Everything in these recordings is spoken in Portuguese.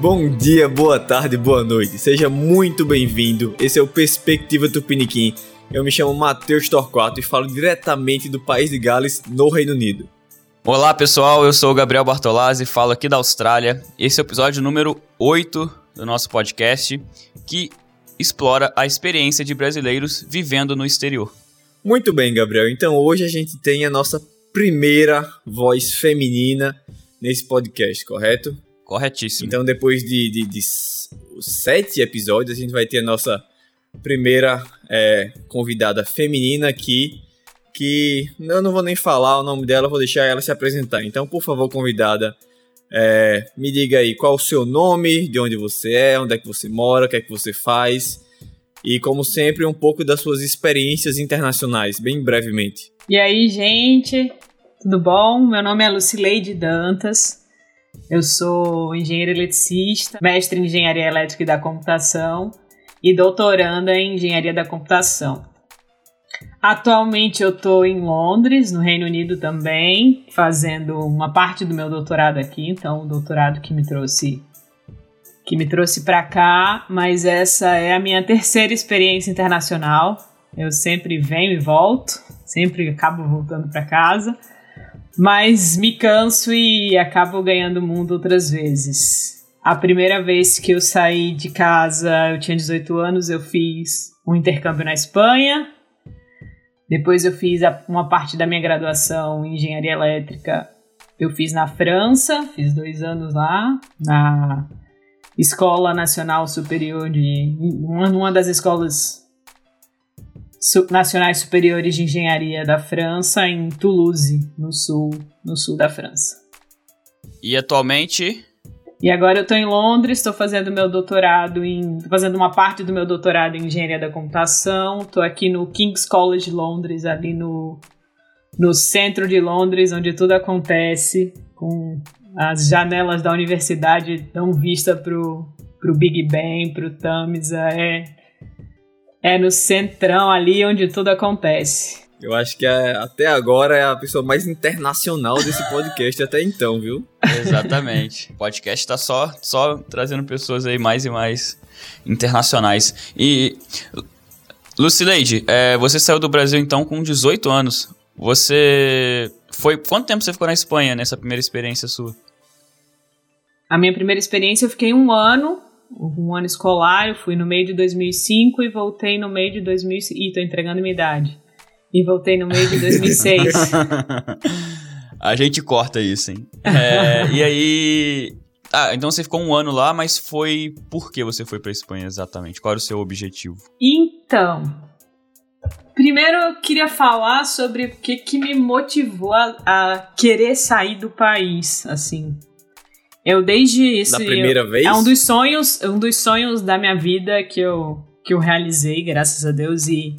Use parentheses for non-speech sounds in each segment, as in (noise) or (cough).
Bom dia, boa tarde, boa noite. Seja muito bem-vindo. Esse é o Perspectiva Tupiniquim. Eu me chamo Matheus Torquato e falo diretamente do país de Gales, no Reino Unido. Olá, pessoal. Eu sou o Gabriel Bartolazzi, falo aqui da Austrália. Esse é o episódio número 8 do nosso podcast, que explora a experiência de brasileiros vivendo no exterior. Muito bem, Gabriel. Então hoje a gente tem a nossa primeira voz feminina nesse podcast, correto? Corretíssimo. Então, depois de, de, de sete episódios, a gente vai ter a nossa primeira é, convidada feminina aqui. Que eu não vou nem falar o nome dela, vou deixar ela se apresentar. Então, por favor, convidada, é, me diga aí qual o seu nome, de onde você é, onde é que você mora, o que é que você faz. E, como sempre, um pouco das suas experiências internacionais, bem brevemente. E aí, gente, tudo bom? Meu nome é Lucileide Dantas. Eu sou engenheira eletricista, mestre em engenharia elétrica e da computação e doutoranda em engenharia da computação. Atualmente eu estou em Londres, no Reino Unido também, fazendo uma parte do meu doutorado aqui, então o doutorado que me trouxe que me trouxe para cá, mas essa é a minha terceira experiência internacional. Eu sempre venho e volto, sempre acabo voltando para casa mas me canso e acabo ganhando o mundo outras vezes. A primeira vez que eu saí de casa, eu tinha 18 anos, eu fiz um intercâmbio na Espanha. Depois eu fiz uma parte da minha graduação em engenharia elétrica. Eu fiz na França, fiz dois anos lá, na Escola Nacional Superior de. uma das escolas Nacionais Superiores de Engenharia da França, em Toulouse, no sul, no sul da França. E atualmente? E agora eu estou em Londres, estou fazendo meu doutorado em. fazendo uma parte do meu doutorado em engenharia da computação. Estou aqui no King's College Londres, ali no, no centro de Londres, onde tudo acontece, com as janelas da universidade dão vista pro, pro Big Ben, pro Tamisa. É, é no centrão ali onde tudo acontece. Eu acho que é, até agora é a pessoa mais internacional desse (laughs) podcast até então, viu? Exatamente. O podcast tá só, só trazendo pessoas aí mais e mais internacionais. E, Lucileide, é, você saiu do Brasil então com 18 anos. Você foi... Quanto tempo você ficou na Espanha nessa primeira experiência sua? A minha primeira experiência eu fiquei um ano um ano escolar, eu fui no meio de 2005 e voltei no meio de 2006. Ih, tô entregando minha idade. E voltei no meio de (laughs) 2006. A gente corta isso, hein? É, e aí. Ah, então você ficou um ano lá, mas foi. Por que você foi pra Espanha exatamente? Qual era o seu objetivo? Então. Primeiro eu queria falar sobre o que, que me motivou a, a querer sair do país, assim. Eu desde isso. Da primeira eu, vez? É um dos sonhos, um dos sonhos da minha vida que eu, que eu realizei, graças a Deus. E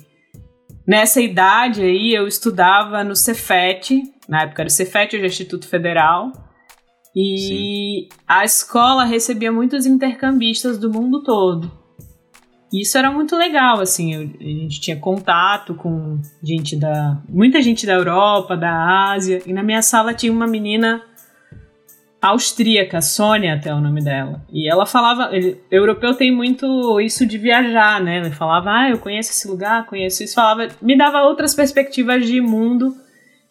nessa idade aí eu estudava no Cefet, na época era o Cefet, hoje é Instituto Federal. E Sim. a escola recebia muitos intercambistas do mundo todo. E isso era muito legal, assim, eu, a gente tinha contato com gente da. muita gente da Europa, da Ásia, e na minha sala tinha uma menina austríaca, Sônia até o nome dela. E ela falava, ele, europeu tem muito isso de viajar, né? Ele falava, ah, eu conheço esse lugar, conheço isso, falava, me dava outras perspectivas de mundo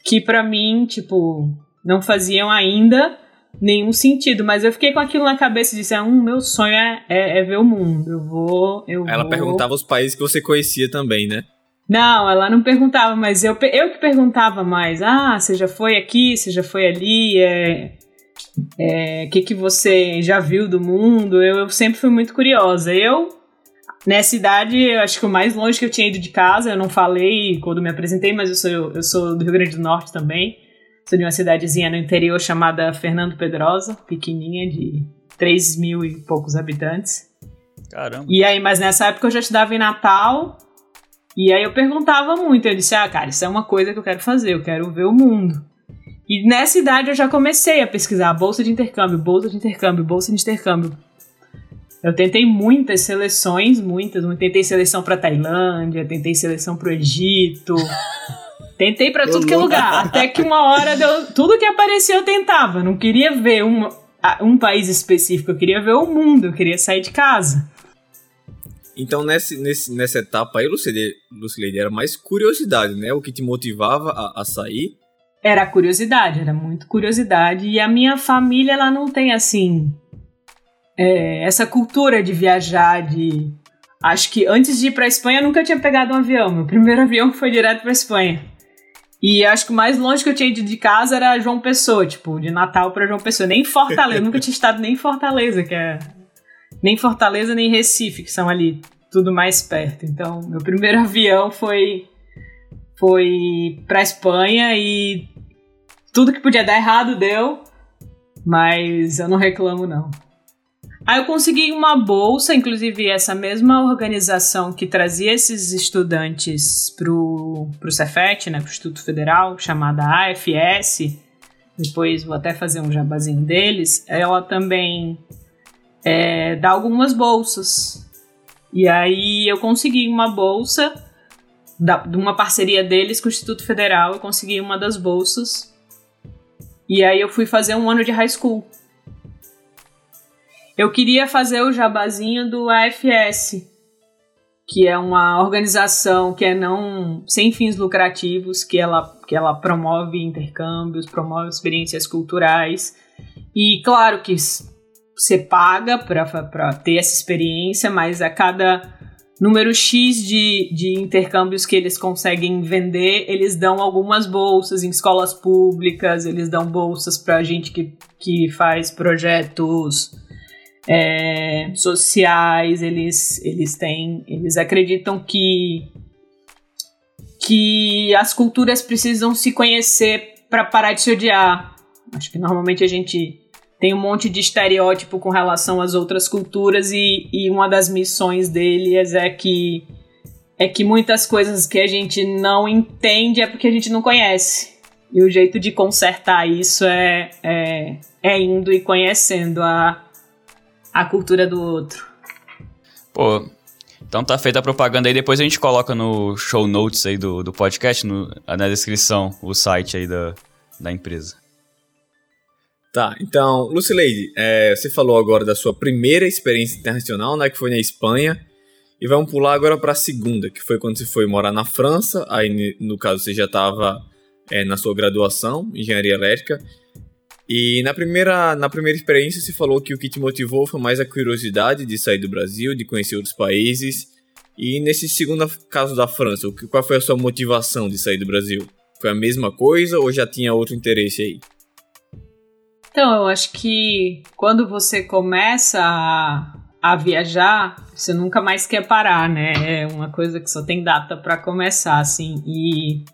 que para mim, tipo, não faziam ainda nenhum sentido, mas eu fiquei com aquilo na cabeça e disse, ah, um, meu sonho é, é, é, ver o mundo, eu vou, eu Ela vou... perguntava os países que você conhecia também, né? Não, ela não perguntava, mas eu, eu que perguntava mais. Ah, você já foi aqui, você já foi ali, é, o é, que, que você já viu do mundo? Eu, eu, sempre fui muito curiosa. Eu, nessa idade, eu acho que o mais longe que eu tinha ido de casa, eu não falei quando me apresentei, mas eu sou, eu sou do Rio Grande do Norte também. Sou de uma cidadezinha no interior chamada Fernando Pedrosa, pequenininha, de 3 mil e poucos habitantes. Caramba. E aí, mas nessa época eu já estudava em Natal. E aí eu perguntava muito. Eu disse, ah, cara, isso é uma coisa que eu quero fazer, eu quero ver o mundo. E nessa idade eu já comecei a pesquisar bolsa de intercâmbio, bolsa de intercâmbio, bolsa de intercâmbio. Eu tentei muitas seleções, muitas. Tentei seleção para Tailândia, tentei seleção para o Egito. (laughs) Tentei para tudo que é lugar. Até que uma hora deu. Tudo que aparecia eu tentava. Não queria ver uma, um país específico, eu queria ver o mundo, eu queria sair de casa. Então, nesse, nesse, nessa etapa aí, Lucileide, era mais curiosidade, né? O que te motivava a, a sair. Era curiosidade, era muito curiosidade. E a minha família, ela não tem, assim, é, essa cultura de viajar, de... Acho que antes de ir pra Espanha, eu nunca tinha pegado um avião. Meu primeiro (laughs) avião foi direto pra Espanha. E acho que o mais longe que eu tinha ido de casa era João Pessoa, tipo, de Natal para João Pessoa. Nem Fortaleza, eu nunca tinha estado nem em Fortaleza, que é. Nem Fortaleza, nem Recife, que são ali tudo mais perto. Então, meu primeiro (laughs) avião foi. Foi pra Espanha e tudo que podia dar errado deu, mas eu não reclamo, não. Aí eu consegui uma bolsa, inclusive essa mesma organização que trazia esses estudantes pro, pro Cefet, né, pro Instituto Federal, chamada AFS, depois vou até fazer um jabazinho deles, ela também é, dá algumas bolsas. E aí eu consegui uma bolsa da, de uma parceria deles com o Instituto Federal, eu consegui uma das bolsas. E aí eu fui fazer um ano de high school. Eu queria fazer o jabazinho do AFS, que é uma organização que é não sem fins lucrativos, que ela, que ela promove intercâmbios, promove experiências culturais. E claro que você paga para ter essa experiência, mas a cada número X de, de intercâmbios que eles conseguem vender, eles dão algumas bolsas em escolas públicas, eles dão bolsas para gente que, que faz projetos é, sociais, eles, eles têm, eles acreditam que que as culturas precisam se conhecer para parar de se odiar. Acho que normalmente a gente tem um monte de estereótipo com relação às outras culturas e, e uma das missões deles é que é que muitas coisas que a gente não entende é porque a gente não conhece. E o jeito de consertar isso é, é, é indo e conhecendo a, a cultura do outro. Pô, então tá feita a propaganda aí, depois a gente coloca no show notes aí do, do podcast, no, na descrição, o site aí da, da empresa. Tá, então, Lucileide, é, você falou agora da sua primeira experiência internacional, né, que foi na Espanha, e vamos pular agora para a segunda, que foi quando você foi morar na França, aí no caso você já estava é, na sua graduação, engenharia elétrica, e na primeira, na primeira experiência você falou que o que te motivou foi mais a curiosidade de sair do Brasil, de conhecer outros países, e nesse segundo caso da França, qual foi a sua motivação de sair do Brasil? Foi a mesma coisa ou já tinha outro interesse aí? Então, eu acho que quando você começa a, a viajar, você nunca mais quer parar, né? É uma coisa que só tem data para começar, assim. E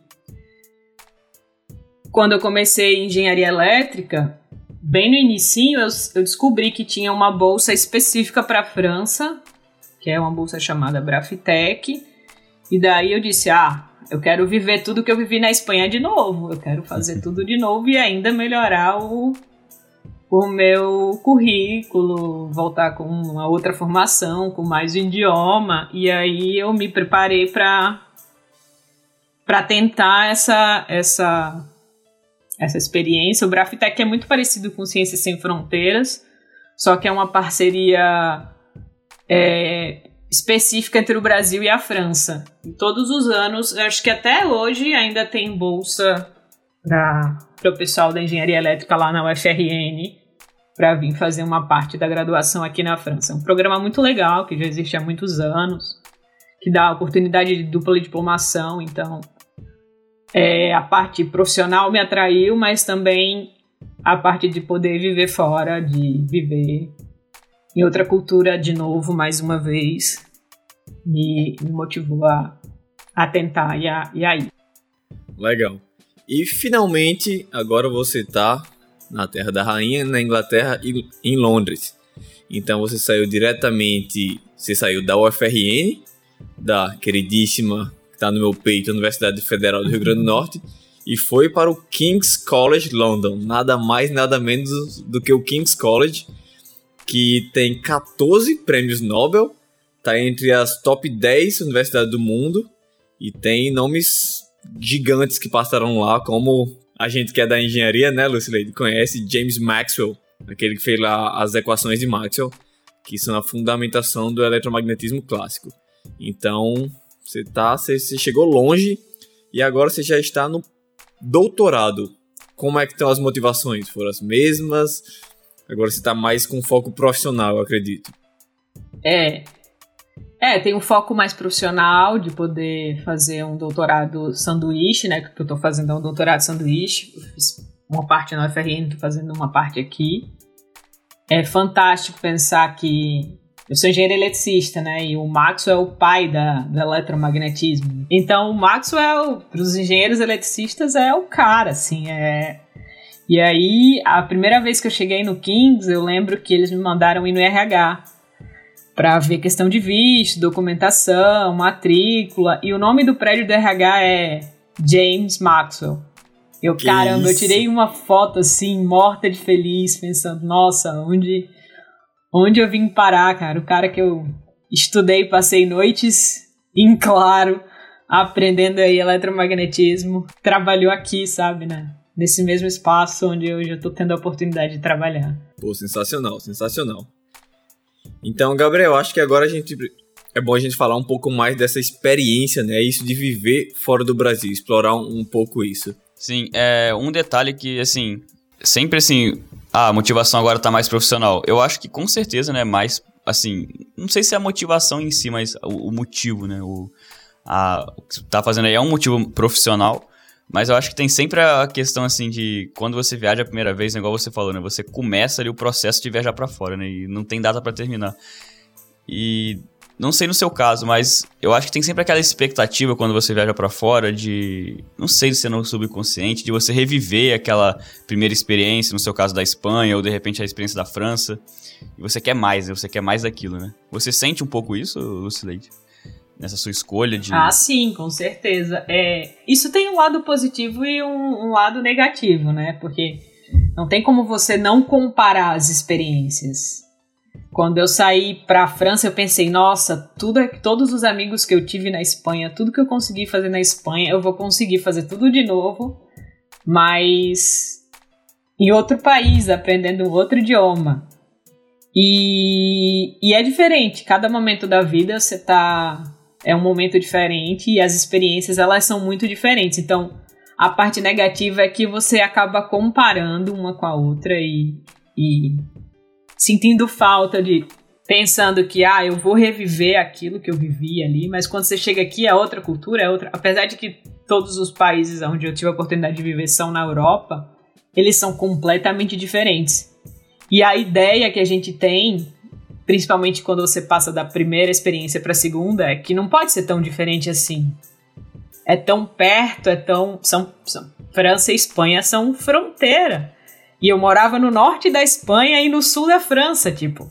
quando eu comecei engenharia elétrica, bem no início eu, eu descobri que tinha uma bolsa específica para a França, que é uma bolsa chamada Brafitec. E daí eu disse: "Ah, eu quero viver tudo que eu vivi na Espanha de novo. Eu quero fazer (laughs) tudo de novo e ainda melhorar o o meu currículo, voltar com uma outra formação, com mais idioma, e aí eu me preparei para para tentar essa essa essa experiência. O Brafitec é muito parecido com Ciências Sem Fronteiras, só que é uma parceria é, específica entre o Brasil e a França. E todos os anos, acho que até hoje ainda tem bolsa para o pessoal da engenharia elétrica lá na UFRN para vir fazer uma parte da graduação aqui na França. É um programa muito legal, que já existe há muitos anos, que dá oportunidade de dupla diplomação, então é, a parte profissional me atraiu, mas também a parte de poder viver fora, de viver em outra cultura de novo, mais uma vez, me, me motivou a, a tentar e a, e a ir. Legal. E finalmente, agora você está na Terra da Rainha, na Inglaterra e em Londres. Então você saiu diretamente, você saiu da UFRN, da queridíssima, que está no meu peito, Universidade Federal do Rio Grande do Norte, e foi para o King's College London. Nada mais, nada menos do que o King's College, que tem 14 prêmios Nobel, está entre as top 10 universidades do mundo e tem nomes gigantes que passaram lá, como a gente que é da engenharia, né, Lucileide, conhece James Maxwell, aquele que fez lá as equações de Maxwell, que são a fundamentação do eletromagnetismo clássico. Então, você tá, você, chegou longe e agora você já está no doutorado. Como é que estão as motivações? Foram as mesmas? Agora você está mais com foco profissional, eu acredito. É. É, tem um foco mais profissional de poder fazer um doutorado sanduíche, né? Que eu estou fazendo é um doutorado sanduíche. Fiz uma parte na UFRN, tô fazendo uma parte aqui. É fantástico pensar que eu sou engenheiro eletricista, né? E o Maxwell é o pai da, do eletromagnetismo. Então, o Maxwell, para os engenheiros eletricistas, é o cara, assim. É... E aí, a primeira vez que eu cheguei no Kings, eu lembro que eles me mandaram ir no RH para ver questão de visto, documentação, matrícula. E o nome do prédio do RH é James Maxwell. Eu, que caramba, isso? eu tirei uma foto assim, morta de feliz, pensando, nossa, onde, onde eu vim parar, cara? O cara que eu estudei, passei noites (laughs) em claro, aprendendo aí eletromagnetismo, trabalhou aqui, sabe, né? Nesse mesmo espaço onde eu tô tendo a oportunidade de trabalhar. Pô, sensacional, sensacional. Então, Gabriel, acho que agora a gente é bom a gente falar um pouco mais dessa experiência, né? Isso de viver fora do Brasil, explorar um, um pouco isso. Sim, é um detalhe que, assim, sempre assim, ah, a motivação agora tá mais profissional. Eu acho que com certeza, né, mais, assim, não sei se é a motivação em si, mas o, o motivo, né, o, a, o que tá fazendo aí é um motivo profissional, mas eu acho que tem sempre a questão, assim, de quando você viaja a primeira vez, né, igual você falou, né, você começa ali o processo de viajar para fora, né, e não tem data para terminar. E não sei no seu caso, mas eu acho que tem sempre aquela expectativa quando você viaja para fora de, não sei se é no subconsciente, de você reviver aquela primeira experiência, no seu caso da Espanha ou de repente a experiência da França. E você quer mais, né? Você quer mais daquilo, né? Você sente um pouco isso, Lucileide? Nessa sua escolha de. Ah, sim, com certeza. É, isso tem um lado positivo e um, um lado negativo, né? Porque não tem como você não comparar as experiências. Quando eu saí para a França, eu pensei, nossa, tudo é, todos os amigos que eu tive na Espanha, tudo que eu consegui fazer na Espanha, eu vou conseguir fazer tudo de novo, mas em outro país, aprendendo outro idioma. E, e é diferente, cada momento da vida você tá é um momento diferente e as experiências elas são muito diferentes. Então, a parte negativa é que você acaba comparando uma com a outra e, e sentindo falta de pensando que ah, eu vou reviver aquilo que eu vivi ali, mas quando você chega aqui é outra cultura, é outra, apesar de que todos os países onde eu tive a oportunidade de viver são na Europa, eles são completamente diferentes. E a ideia que a gente tem, principalmente quando você passa da primeira experiência para a segunda, é que não pode ser tão diferente assim. É tão perto, é tão são, são França e Espanha são fronteira. E eu morava no norte da Espanha e no sul da França, tipo.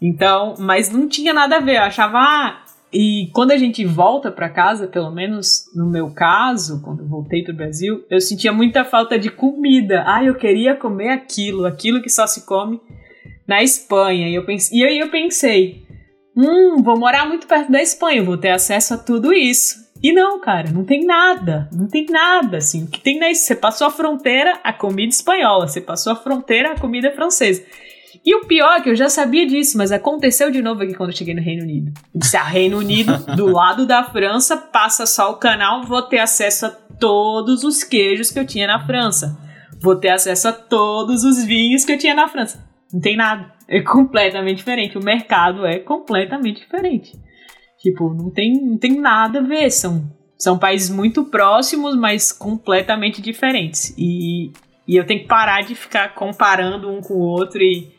Então, mas não tinha nada a ver. Eu achava, ah, e quando a gente volta para casa, pelo menos no meu caso, quando eu voltei pro Brasil, eu sentia muita falta de comida. Ah, eu queria comer aquilo, aquilo que só se come na Espanha. E, eu pense, e aí eu pensei, hum, vou morar muito perto da Espanha, vou ter acesso a tudo isso. E não, cara, não tem nada. Não tem nada, assim. O que tem na Você passou a fronteira, a comida espanhola. Você passou a fronteira, a comida francesa. E o pior é que eu já sabia disso, mas aconteceu de novo aqui quando eu cheguei no Reino Unido. Eu disse, ah, Reino Unido, do (laughs) lado da França, passa só o canal, vou ter acesso a todos os queijos que eu tinha na França. Vou ter acesso a todos os vinhos que eu tinha na França. Não tem nada. É completamente diferente. O mercado é completamente diferente. Tipo, não tem, não tem nada a ver. São, são países muito próximos, mas completamente diferentes. E, e eu tenho que parar de ficar comparando um com o outro e,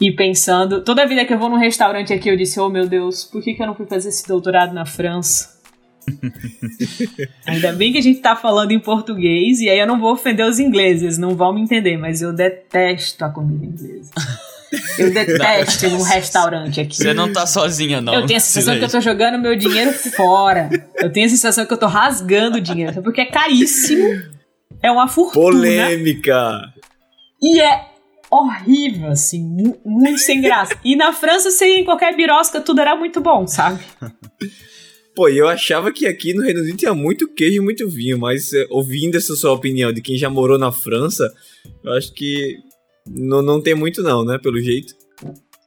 e pensando. Toda vida que eu vou num restaurante aqui, eu disse: Oh meu Deus, por que, que eu não fui fazer esse doutorado na França? (laughs) Ainda bem que a gente tá falando em português, e aí eu não vou ofender os ingleses, não vão me entender, mas eu detesto a comida inglesa. Eu (laughs) detesto ir num restaurante aqui. Você não tá sozinha, não. Eu tenho a sensação que eu tô jogando meu dinheiro fora. Eu tenho a sensação que eu tô rasgando dinheiro. Porque é caríssimo. É uma fortuna. Polêmica! E é horrível, assim. Muito sem graça. E na França, você ia em qualquer birosca, tudo era muito bom, sabe? (laughs) Pô, eu achava que aqui no Reino Unido tinha muito queijo e muito vinho, mas eh, ouvindo essa sua opinião de quem já morou na França, eu acho que não, não tem muito não, né, pelo jeito.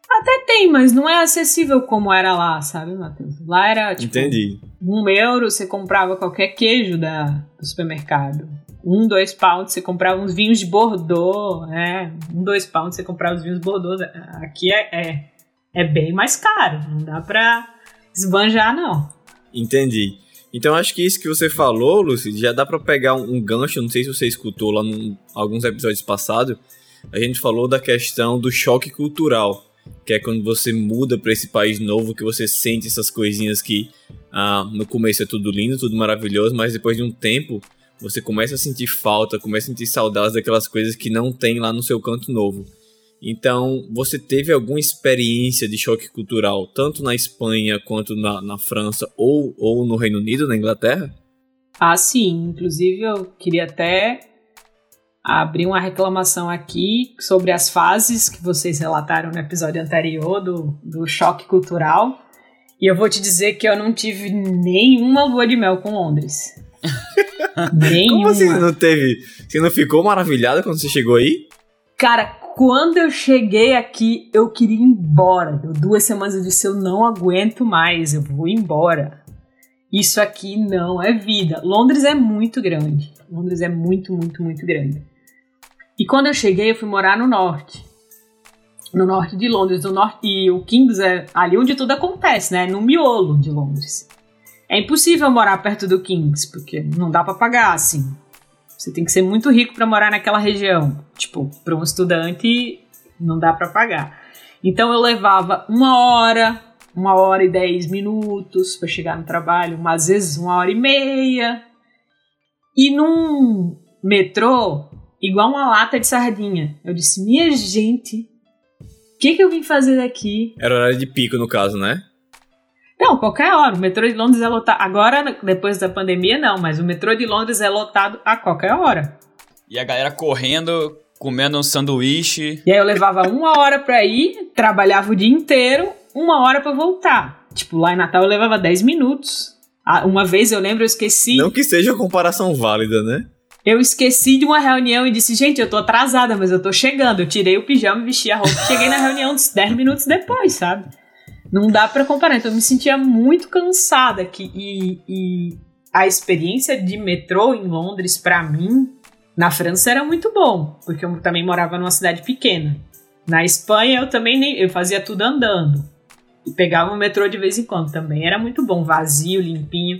Até tem, mas não é acessível como era lá, sabe, Matheus? Lá era, tipo, Entendi. um euro você comprava qualquer queijo da, do supermercado. Um, dois pounds você comprava uns vinhos de Bordeaux, né? Um, dois pounds você comprava os vinhos Bordeaux. Aqui é, é, é bem mais caro, não dá pra esbanjar, não. Entendi. Então acho que isso que você falou, Lucy, já dá pra pegar um, um gancho, não sei se você escutou lá em alguns episódios passados, a gente falou da questão do choque cultural que é quando você muda para esse país novo, que você sente essas coisinhas que ah, no começo é tudo lindo, tudo maravilhoso, mas depois de um tempo você começa a sentir falta, começa a sentir saudades daquelas coisas que não tem lá no seu canto novo. Então, você teve alguma experiência de choque cultural, tanto na Espanha quanto na, na França ou, ou no Reino Unido, na Inglaterra? Ah, sim. Inclusive, eu queria até abrir uma reclamação aqui sobre as fases que vocês relataram no episódio anterior do, do choque cultural. E eu vou te dizer que eu não tive nenhuma lua de mel com Londres. (laughs) nenhuma. Como assim você não teve? Você não ficou maravilhada quando você chegou aí? Cara, quando eu cheguei aqui, eu queria ir embora. Deu duas semanas eu disse: eu não aguento mais, eu vou embora. Isso aqui não é vida. Londres é muito grande. Londres é muito, muito, muito grande. E quando eu cheguei, eu fui morar no norte. No norte de Londres. No norte, e o Kings é ali onde tudo acontece, né? No miolo de Londres. É impossível morar perto do Kings, porque não dá para pagar assim. Você tem que ser muito rico para morar naquela região. Tipo, para um estudante, não dá para pagar. Então eu levava uma hora, uma hora e dez minutos para chegar no trabalho, às vezes uma hora e meia. E num metrô, igual uma lata de sardinha. Eu disse, minha gente, o que, que eu vim fazer aqui? Era horário de pico, no caso, né? Não, qualquer hora. O metrô de Londres é lotado. Agora, depois da pandemia, não, mas o metrô de Londres é lotado a qualquer hora. E a galera correndo, comendo um sanduíche. E aí eu levava uma hora pra ir, trabalhava o dia inteiro, uma hora pra voltar. Tipo, lá em Natal eu levava 10 minutos. Ah, uma vez eu lembro, eu esqueci. Não que seja comparação válida, né? Eu esqueci de uma reunião e disse, gente, eu tô atrasada, mas eu tô chegando. Eu tirei o pijama, vesti a roupa e cheguei na reunião 10 minutos depois, sabe? Não dá para comparar. Então eu me sentia muito cansada aqui. E, e a experiência de metrô em Londres, para mim, na França era muito bom, porque eu também morava numa cidade pequena. Na Espanha eu também nem, eu fazia tudo andando. E pegava o metrô de vez em quando também. Era muito bom, vazio, limpinho.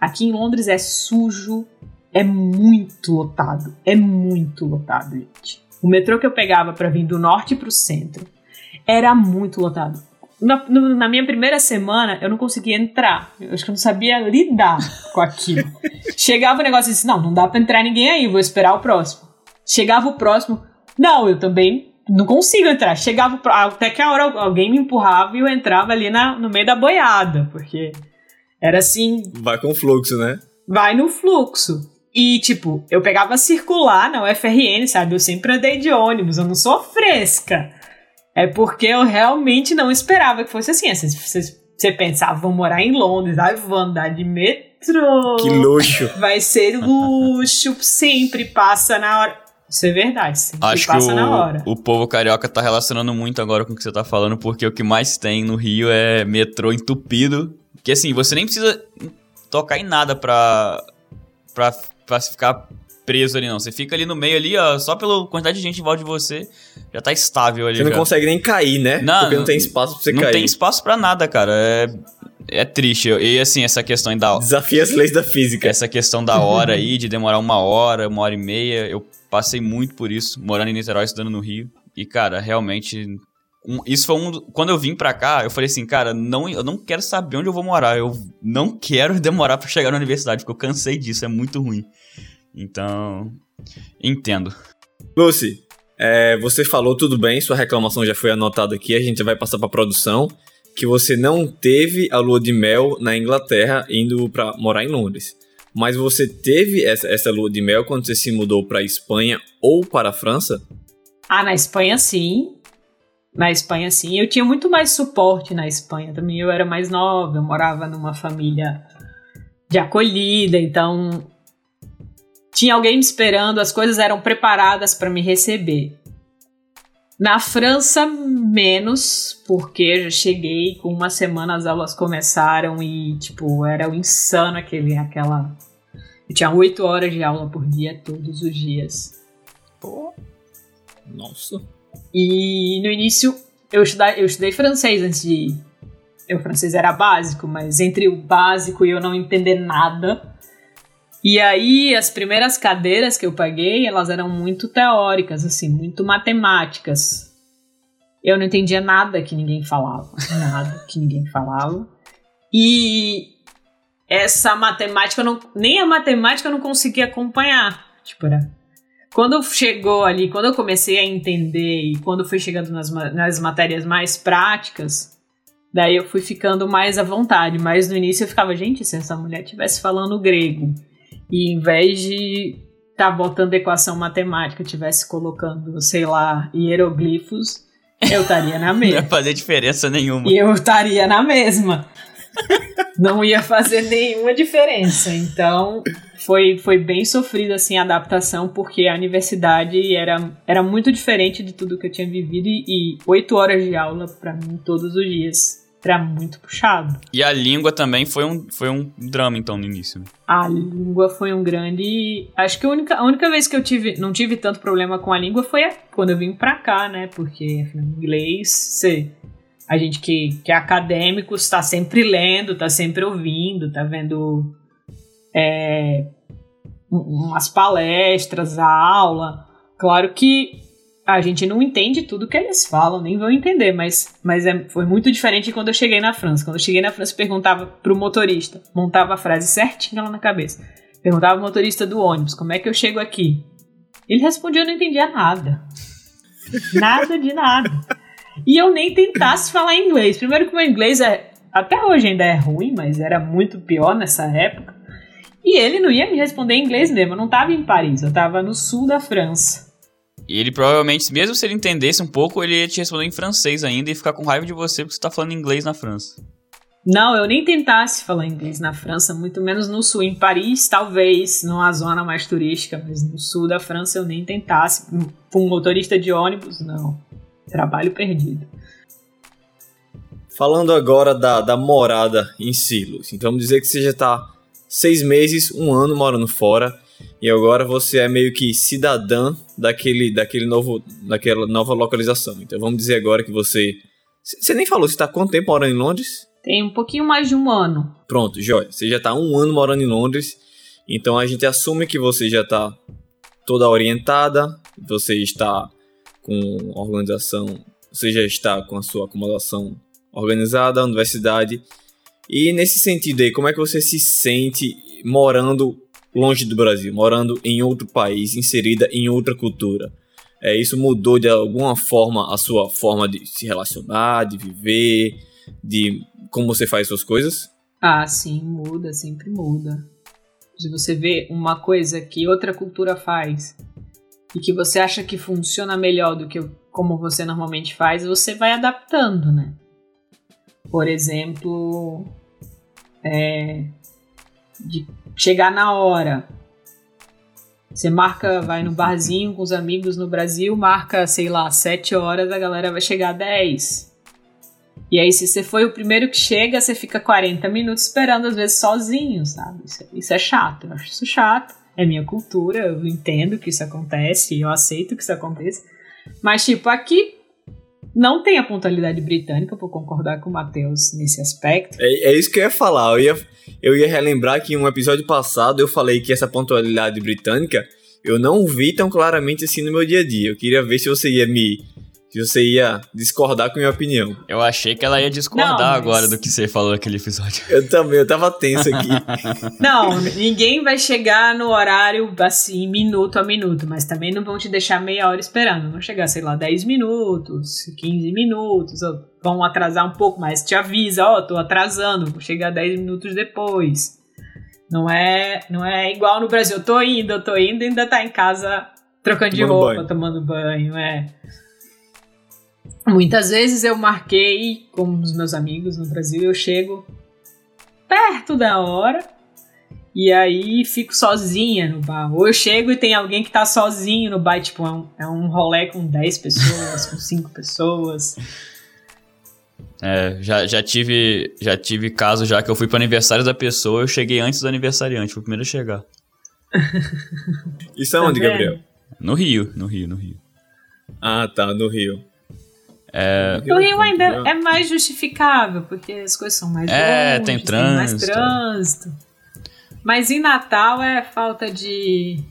Aqui em Londres é sujo, é muito lotado. É muito lotado, gente. O metrô que eu pegava para vir do norte pro centro era muito lotado. Na, na, minha primeira semana, eu não conseguia entrar. Eu acho que eu não sabia lidar com aquilo. (laughs) Chegava o negócio e disse: Não, não dá pra entrar ninguém aí, vou esperar o próximo. Chegava o próximo, não, eu também não consigo entrar. Chegava até que a hora alguém me empurrava e eu entrava ali na, no meio da boiada, porque era assim. Vai com fluxo, né? Vai no fluxo. E, tipo, eu pegava circular na UFRN, sabe? Eu sempre andei de ônibus, eu não sou fresca. É porque eu realmente não esperava que fosse assim. Você pensava, vou morar em Londres, aí vou andar de metrô. Que luxo. Vai ser luxo, sempre passa na hora. Isso é verdade, sempre Acho passa que o, na hora. o povo carioca tá relacionando muito agora com o que você tá falando, porque o que mais tem no Rio é metrô entupido. Que assim, você nem precisa tocar em nada pra, pra pra ficar preso ali, não. Você fica ali no meio ali, ó, só pela quantidade de gente em volta de você, já tá estável ali. Você não já. consegue nem cair, né? Não, Porque não tem espaço pra você não cair. tem espaço pra nada, cara. É, é triste. E assim, essa questão da. Desafia as leis da física. Essa questão da hora aí, de demorar uma hora, uma hora e meia, eu passei muito por isso, morando em Niterói, estudando no Rio. E, cara, realmente. um- isso foi um. do- Quando eu vim pra cá, eu falei assim, cara, não, eu não quero saber onde eu vou morar. Eu não quero (laughs) demorar pra chegar na universidade, porque eu cansei disso, é muito ruim. Então. Entendo. Lucy, é, você falou tudo bem, sua reclamação já foi anotada aqui, a gente vai passar pra produção. Que você não teve a lua de mel na Inglaterra indo pra morar em Londres. Mas você teve essa, essa lua de mel quando você se mudou pra Espanha ou para a França? Ah, na Espanha sim. Na Espanha sim. Eu tinha muito mais suporte na Espanha também. Eu era mais nova, eu morava numa família de acolhida, então tinha alguém me esperando, as coisas eram preparadas para me receber. Na França, menos, porque eu já cheguei com uma semana as aulas começaram e, tipo, era o insano aquele, aquela. Eu tinha oito horas de aula por dia, todos os dias. Pô. Nossa. E no início eu estudei, eu estudei francês antes de ir. O francês era básico, mas entre o básico e eu não entender nada. E aí, as primeiras cadeiras que eu paguei, elas eram muito teóricas, assim, muito matemáticas. Eu não entendia nada que ninguém falava. Nada que ninguém falava. E essa matemática, não, nem a matemática eu não conseguia acompanhar. Tipo, era quando chegou ali, quando eu comecei a entender e quando fui chegando nas, nas matérias mais práticas, daí eu fui ficando mais à vontade. Mas no início eu ficava, gente, se essa mulher estivesse falando grego e em vez de estar tá botando equação matemática, tivesse colocando, sei lá, hieroglifos, eu estaria na (laughs) mesma. Não ia fazer diferença nenhuma. E eu estaria na mesma. Não ia fazer nenhuma diferença. Então, foi, foi bem sofrida assim a adaptação, porque a universidade era, era muito diferente de tudo que eu tinha vivido e oito horas de aula para mim todos os dias era muito puxado. E a língua também foi um, foi um drama, então, no início. A língua foi um grande. Acho que a única, a única vez que eu tive, não tive tanto problema com a língua foi quando eu vim pra cá, né? Porque inglês, você, a gente que, que é acadêmico está sempre lendo, está sempre ouvindo, está vendo é, umas palestras, a aula. Claro que a gente não entende tudo que eles falam, nem vão entender, mas, mas é, foi muito diferente quando eu cheguei na França. Quando eu cheguei na França, perguntava pro motorista, montava a frase certinha lá na cabeça. Perguntava pro motorista do ônibus, como é que eu chego aqui? Ele respondia, eu não entendia nada. (laughs) Nada de nada. E eu nem tentasse falar inglês. Primeiro que meu inglês é, até hoje ainda é ruim, mas era muito pior nessa época. E ele não ia me responder em inglês mesmo. Eu não estava em Paris, eu estava no sul da França. E ele provavelmente, mesmo se ele entendesse um pouco, ele ia te responder em francês ainda e ficar com raiva de você porque você tá falando inglês na França. Não, eu nem tentasse falar inglês na França, muito menos no sul. Em Paris, talvez, numa zona mais turística, mas no sul da França eu nem tentasse. Com um motorista de ônibus, não. Trabalho perdido. Falando agora da, da morada em Silos, então vamos dizer que você já está seis meses, um ano morando fora e agora você é meio que cidadã daquele, daquele novo, daquela nova localização. Então vamos dizer agora que você. Você nem falou, você está quanto tempo morando em Londres? Tem um pouquinho mais de um ano. Pronto, joia. Você já está um ano morando em Londres. Então a gente assume que você já está toda orientada, você está com organização, você já está com a sua acomodação organizada, a universidade. E nesse sentido aí, como é que você se sente morando longe do Brasil, morando em outro país, inserida em outra cultura? É, isso mudou de alguma forma a sua forma de se relacionar, de viver, de como você faz suas coisas? Ah, sim, muda, sempre muda. Se você vê uma coisa que outra cultura faz e que você acha que funciona melhor do que como você normalmente faz, você vai adaptando, né? Por exemplo, é, de chegar na hora. Você marca, vai no barzinho com os amigos no Brasil, marca, sei lá, 7 horas, a galera vai chegar 10. E aí, se você foi o primeiro que chega, você fica 40 minutos esperando, às vezes sozinho, sabe? Isso, isso é chato, eu acho isso chato é minha cultura, eu entendo que isso acontece, eu aceito que isso aconteça. Mas, tipo, aqui não tem a pontualidade britânica, por concordar com o Matheus nesse aspecto. É, é, isso que eu ia falar. Eu ia, eu ia relembrar que em um episódio passado eu falei que essa pontualidade britânica eu não vi tão claramente assim no meu dia a dia. Eu queria ver se você ia me que você ia discordar com a minha opinião. Eu achei que ela ia discordar não, mas... agora do que você falou naquele episódio. Eu também, eu tava tenso aqui. (laughs) não, ninguém vai chegar no horário assim, minuto a minuto, mas também não vão te deixar meia hora esperando. Vão chegar, sei lá, 10 minutos, 15 minutos, ou vão atrasar um pouco, mas te avisa, ó, oh, tô atrasando, vou chegar 10 minutos depois. Não é, não é igual no Brasil, eu tô indo, eu tô indo e ainda tá em casa trocando tomando de roupa, banho. tomando banho, é. Muitas vezes eu marquei com os meus amigos no Brasil, eu chego perto da hora E aí fico sozinha no bar. Ou eu chego e tem alguém que tá sozinho no bar, tipo, é um, é um rolê com 10 pessoas, com 5 pessoas. É, já, já tive já tive caso já que eu fui pro aniversário da pessoa, eu cheguei antes do aniversariante, fui o primeiro a chegar. Isso é onde, Tá vendo? Gabriel? No Rio, no Rio, no Rio. Ah, tá, no Rio. É, No Rio ainda é mais justificável, porque as coisas são mais É, longe, tem mais trânsito. trânsito. Mas em Natal é falta de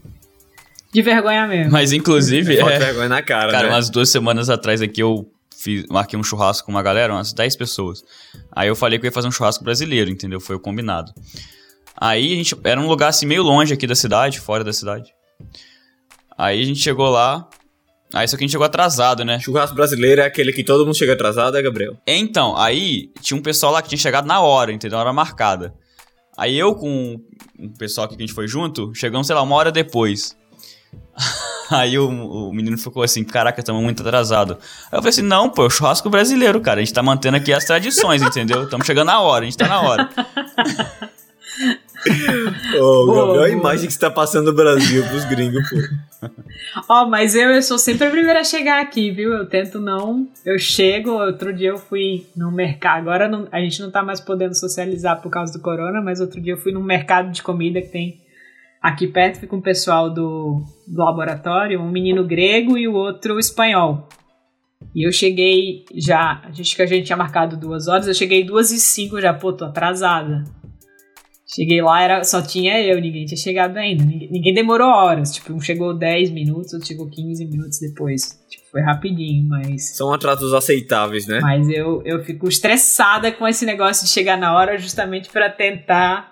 de vergonha mesmo. Mas inclusive, Falta é, vergonha na cara, cara, né? umas duas semanas atrás aqui eu fiz, marquei um churrasco com uma galera, umas 10 pessoas. Aí eu falei que eu ia fazer um churrasco brasileiro, entendeu? Foi o combinado. Aí a gente era um lugar assim meio longe aqui da cidade, fora da cidade. Aí a gente chegou lá, aí só que a gente chegou atrasado, né? Churrasco brasileiro é aquele que todo mundo chega atrasado, é, Gabriel? Então, aí tinha um pessoal lá que tinha chegado na hora, entendeu? Na hora marcada. Aí eu com o pessoal que a gente foi junto, chegamos, sei lá, uma hora depois. (laughs) Aí o, o menino ficou assim, caraca, estamos muito atrasado. Aí eu falei assim, não, pô, é o churrasco brasileiro, cara. A gente tá mantendo aqui as tradições, entendeu? Estamos chegando na hora, a gente tá na hora. (laughs) Boa, Gabriel, a imagem que você tá passando no Brasil pros gringos, pô. Ó, mas eu, eu sou sempre a primeira a chegar aqui, viu? Eu tento não. Eu chego, outro dia eu fui no mercado. Agora não- a gente não tá mais podendo socializar por causa do corona, mas outro dia eu fui num mercado de comida que tem aqui perto, fui com o pessoal do, do laboratório, um menino grego e o outro espanhol. E eu cheguei já, acho que a gente tinha marcado duas horas, eu cheguei duas e cinco já, pô, tô atrasada. Cheguei lá, era, só tinha eu, ninguém tinha chegado ainda. Ninguém, ninguém demorou horas. Tipo, um chegou 10 minutos, outro chegou 15 minutos depois. Tipo, foi rapidinho, mas. São atrasos aceitáveis, né? Mas eu, eu fico estressada com esse negócio de chegar na hora justamente pra tentar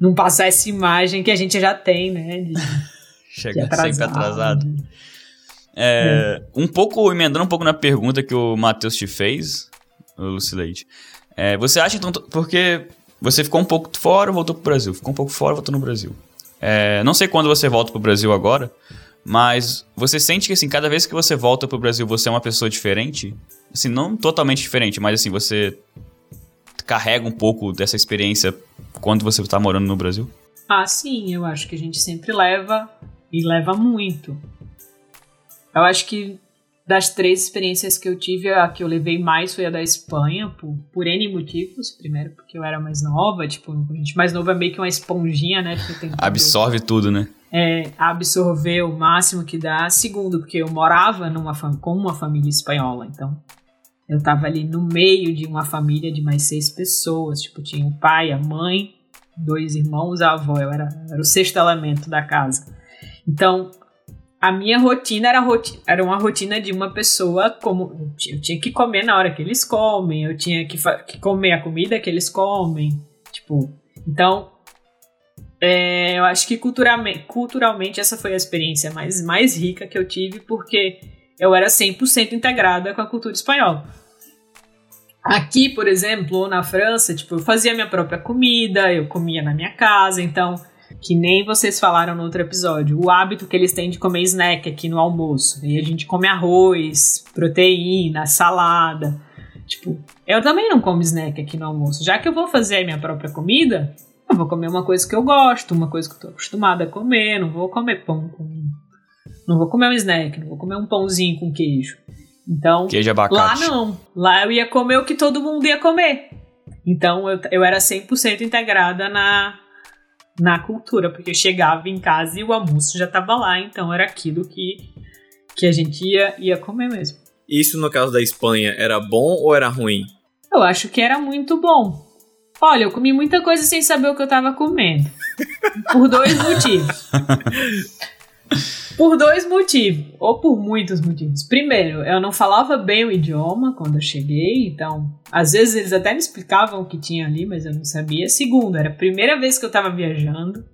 não passar essa imagem que a gente já tem, né? De, (laughs) de Chega atrasado. sempre atrasado. É, Um pouco, emendando um pouco na pergunta que o Matheus te fez, o Lucileide. É, você acha então, porque você ficou um pouco fora, voltou pro Brasil, ficou um pouco fora, voltou no Brasil. É, não sei quando você volta pro Brasil agora, mas você sente que assim, cada vez que você volta pro Brasil, você é uma pessoa diferente? Assim, não totalmente diferente, mas assim, você carrega um pouco dessa experiência quando você tá morando no Brasil? Ah, sim, eu acho que a gente sempre leva e leva muito. Eu acho que das três experiências que eu tive, a que eu levei mais foi a da Espanha, por, por N motivos. Primeiro, porque eu era mais nova, tipo, a gente mais novo é meio que uma esponjinha, né? Tem tudo- Absorve tudo, né? é, absorver o máximo que dá. Segundo, porque eu morava numa com uma família espanhola, então eu tava ali no meio de uma família de mais seis pessoas. Tipo, tinha o pai, a mãe, dois irmãos, a avó. Eu era, era o sexto elemento da casa. Então, a minha rotina era, roti era uma rotina de uma pessoa como. Eu ti- eu tinha que comer na hora que eles comem, eu tinha que, que comer a comida que eles comem. Tipo, então é, eu acho que culturalmente, culturalmente essa foi a experiência mais, mais rica que eu tive, porque eu era 100% integrada com a cultura espanhola. Aqui, por exemplo, ou na França, tipo, eu fazia minha própria comida, eu comia na minha casa, então, que nem vocês falaram no outro episódio, o hábito que eles têm de comer snack aqui no almoço. E a gente come arroz, proteína, salada. Tipo, eu também não como snack aqui no almoço. Já que eu vou fazer a minha própria comida, eu vou comer uma coisa que eu gosto, uma coisa que eu tô acostumada a comer, não vou comer pão com. Não vou comer um snack, não vou comer um pãozinho com queijo. Então, Queijo e lá abacate. não. Lá eu ia comer o que todo mundo ia comer. Então eu, eu era 100% integrada na, na cultura, porque eu chegava em casa e o almoço já tava lá, então era aquilo que, que a gente ia, ia comer mesmo. Isso no caso da Espanha era bom ou era ruim? Eu acho que era muito bom. Olha, eu comi muita coisa sem saber o que eu tava comendo. Por dois motivos. (laughs) Por dois motivos, ou por muitos motivos. Primeiro, eu não falava bem o idioma quando eu cheguei, então às vezes eles até me explicavam o que tinha ali, mas eu não sabia. Segundo, era a primeira vez que eu tava viajando.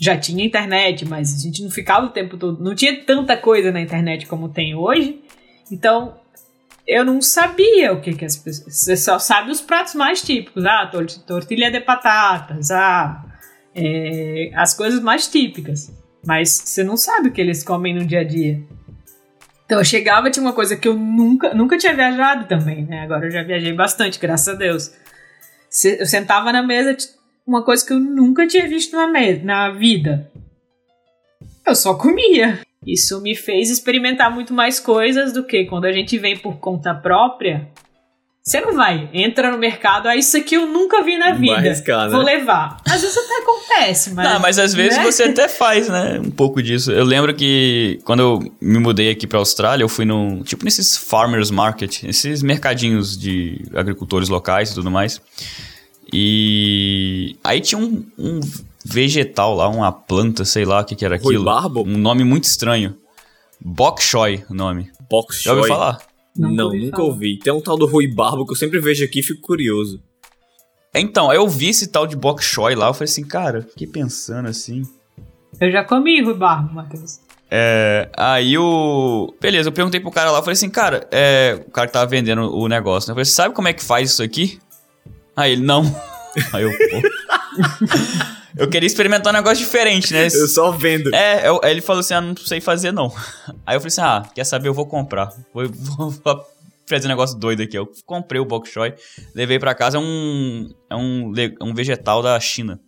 Já tinha internet, mas a gente não ficava o tempo todo. Não tinha tanta coisa na internet como tem hoje. Então, eu não sabia o que, que as pessoas. Você só sabe os pratos mais típicos. Ah, tor- tortilha de batatas. Ah, é, as coisas mais típicas. Mas você não sabe o que eles comem no dia a dia. Então eu chegava, tinha uma coisa que eu nunca, nunca tinha viajado também, né? Agora eu já viajei bastante, graças a Deus. Eu sentava na mesa, uma coisa que eu nunca tinha visto na, na vida. Eu só comia. Isso me fez experimentar muito mais coisas do que quando a gente vem por conta própria. Você não vai, entra no mercado, ah, isso aqui eu nunca vi na vida. Arriscar, né? Vou levar. Às vezes até acontece, mas. Não, mas às vezes né? você até faz, né? (laughs) Um pouco disso. Eu lembro que quando eu me mudei aqui pra Austrália, eu fui num. Tipo nesses farmers market, esses mercadinhos de agricultores locais e tudo mais. E aí tinha um, um vegetal lá, uma planta, sei lá o que, que era aquilo. Barbo? Um nome muito estranho. Bok choy, o nome. Bok choy? Já ouviu falar? Não, não ouvi nunca falar. ouvi. Tem um tal do Rui Barbo que eu sempre vejo aqui e fico curioso. Então, eu vi esse tal de bok choy lá, eu falei assim, cara, fiquei pensando assim. Eu já comi Rui Barbo, Matheus. É, aí o. Beleza, eu perguntei pro cara lá, eu falei assim, cara, é, o cara que tava vendendo o negócio, né? Eu falei, sabe como é que faz isso aqui? Aí ele, não. (laughs) Aí eu, pô. Eu queria experimentar um negócio diferente, né? Eu só vendo. É, eu, ele falou assim: ah, não sei fazer não. Aí eu falei assim: ah, quer saber? Eu vou comprar. Vou, vou, (laughs) vou fazer um negócio doido aqui. Eu comprei o bok choy, levei para casa. É um, é um, um vegetal da China.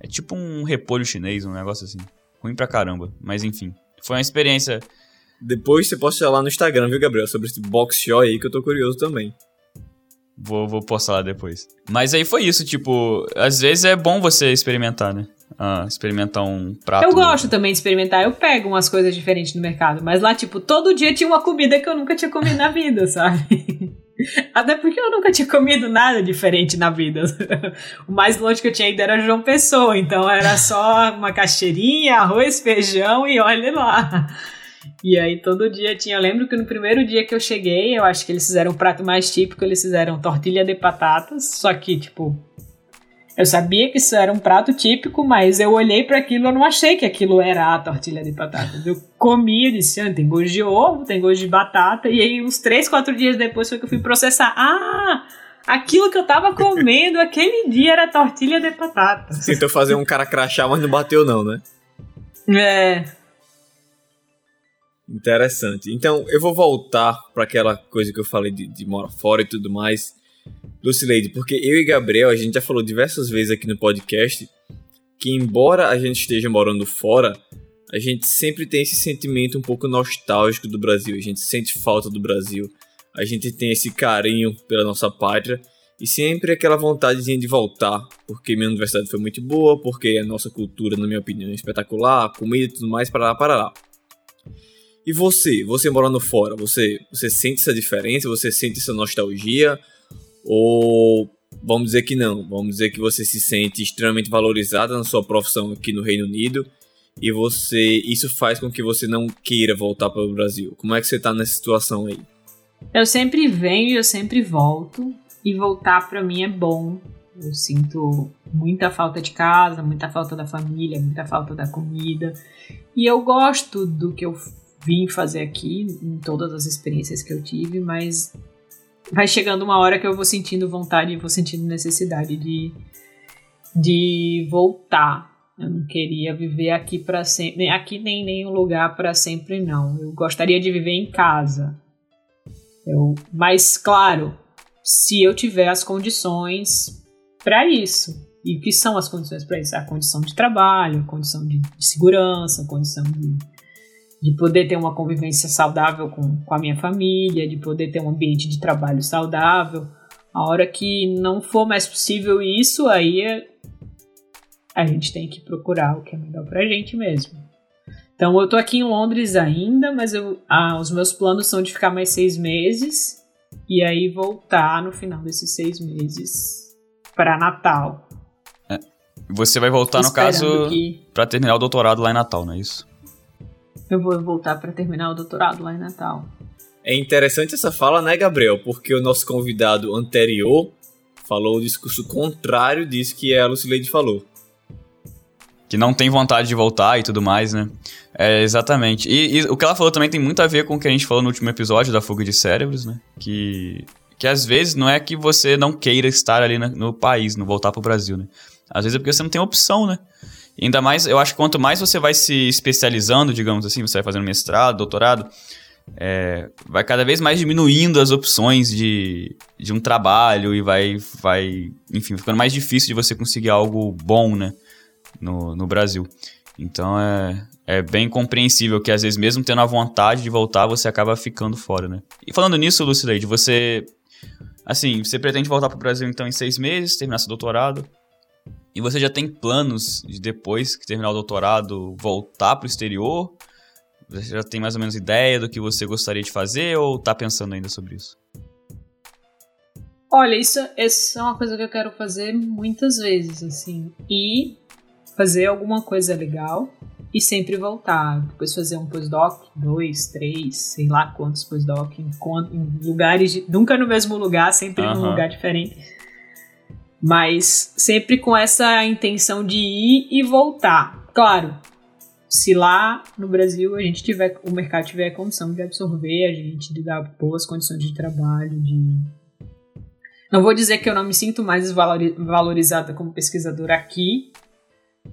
É tipo um repolho chinês, um negócio assim. Ruim pra caramba. Mas enfim, foi uma experiência. Depois você posta lá no Instagram, viu, Gabriel? Sobre esse box choy aí que eu tô curioso também. Vou, vou postar lá depois. Mas aí foi isso, tipo, às vezes é bom você experimentar, né? Ah, experimentar um prato. Eu gosto também de experimentar. Eu pego umas coisas diferentes no mercado. Mas lá, tipo, todo dia tinha uma comida que eu nunca tinha comido na vida, (laughs) sabe? Até porque eu nunca tinha comido nada diferente na vida. (laughs) o mais longe que eu tinha ido era João Pessoa. Então era só uma caixeirinha, arroz, feijão e olha lá. E aí todo dia tinha. Eu lembro que no primeiro dia que eu cheguei, eu acho que eles fizeram um prato mais típico, eles fizeram tortilha de batatas. Só que, tipo, eu sabia que isso era um prato típico, mas eu olhei para aquilo e não achei que aquilo era a tortilha de batatas. Eu comi e disse, ah, tem gosto de ovo, tem gosto de batata. E aí, uns três, quatro dias depois foi que eu fui processar. Ah! Aquilo que eu tava comendo aquele dia era tortilha de batata. Tentou fazer um cara crachá, mas não bateu não, né? É. Interessante. Então, eu vou voltar para aquela coisa que eu falei de, de morar fora e tudo mais. Lucileide, porque eu e Gabriel, a gente já falou diversas vezes aqui no podcast que, embora a gente esteja morando fora, a gente sempre tem esse sentimento um pouco nostálgico do Brasil. A gente sente falta do Brasil. A gente tem esse carinho pela nossa pátria e sempre aquela vontadezinha de voltar, porque minha universidade foi muito boa, porque a nossa cultura, na minha opinião, é espetacular, comida e tudo mais, para lá, para lá. E você, você morando fora, você, você sente essa diferença? Você sente essa nostalgia? Ou vamos dizer que não? Vamos dizer que você se sente extremamente valorizada na sua profissão aqui no Reino Unido e você isso faz com que você não queira voltar para o Brasil. Como é que você está nessa situação aí? Eu sempre venho e eu sempre volto e voltar para mim é bom. Eu sinto muita falta de casa, muita falta da família, muita falta da comida. E eu gosto do que eu vim fazer aqui, em todas as experiências que eu tive, mas vai chegando uma hora que eu vou sentindo vontade e vou sentindo necessidade de, de voltar. Eu não queria viver aqui para sempre, aqui nem em nenhum lugar para sempre não. Eu gostaria de viver em casa. Eu, mas claro, se eu tiver as condições para isso. E o que são as condições para isso? A condição de trabalho, a condição de segurança, a condição de de poder ter uma convivência saudável com, com a minha família, de poder ter um ambiente de trabalho saudável. A hora que não for mais possível isso, aí é, a gente tem que procurar o que é melhor pra gente mesmo. Então eu tô aqui em Londres ainda, mas eu, ah, os meus planos são de ficar mais seis meses e aí voltar no final desses seis meses para Natal. É. Você vai voltar, no caso, que... para terminar o doutorado lá em Natal, não é isso? Eu vou voltar para terminar o doutorado lá em Natal. É interessante essa fala, né, Gabriel? Porque o nosso convidado anterior falou o discurso contrário disso que a Lucileide falou. Que não tem vontade de voltar e tudo mais, né? É, exatamente. E, e, o que ela falou também tem muito a ver com o que a gente falou no último episódio da fuga de cérebros, né? Que, que às vezes não é que você não queira estar ali no, no país, não voltar pro Brasil, né? Às vezes é porque você não tem opção, né? Ainda mais, eu acho que quanto mais você vai se especializando, digamos assim, você vai fazendo mestrado, doutorado, é, vai cada vez mais diminuindo as opções de, de um trabalho e vai, vai, enfim, ficando mais difícil de você conseguir algo bom, né, no, no Brasil. Então é, é bem compreensível que às vezes mesmo tendo a vontade de voltar, você acaba ficando fora, né. E falando nisso, Lucileide, você, assim, você pretende voltar para o Brasil então em seis meses, terminar seu doutorado, e você já tem planos de depois que terminar o doutorado voltar para o exterior? Você já tem mais ou menos ideia do que você gostaria de fazer ou está pensando ainda sobre isso? Olha, isso, isso é uma coisa que eu quero fazer muitas vezes, assim. E fazer alguma coisa legal e sempre voltar. Depois fazer um pós-doc, dois, três, sei lá quantos pós-doc, em, em, lugares, de, nunca no mesmo lugar, sempre uhum. num lugar diferente. Mas sempre com essa intenção de ir e voltar. Claro, se lá no Brasil a gente tiver, o mercado tiver a condição de absorver a gente, de dar boas condições de trabalho, de não vou dizer que eu não me sinto mais valorizada como pesquisadora aqui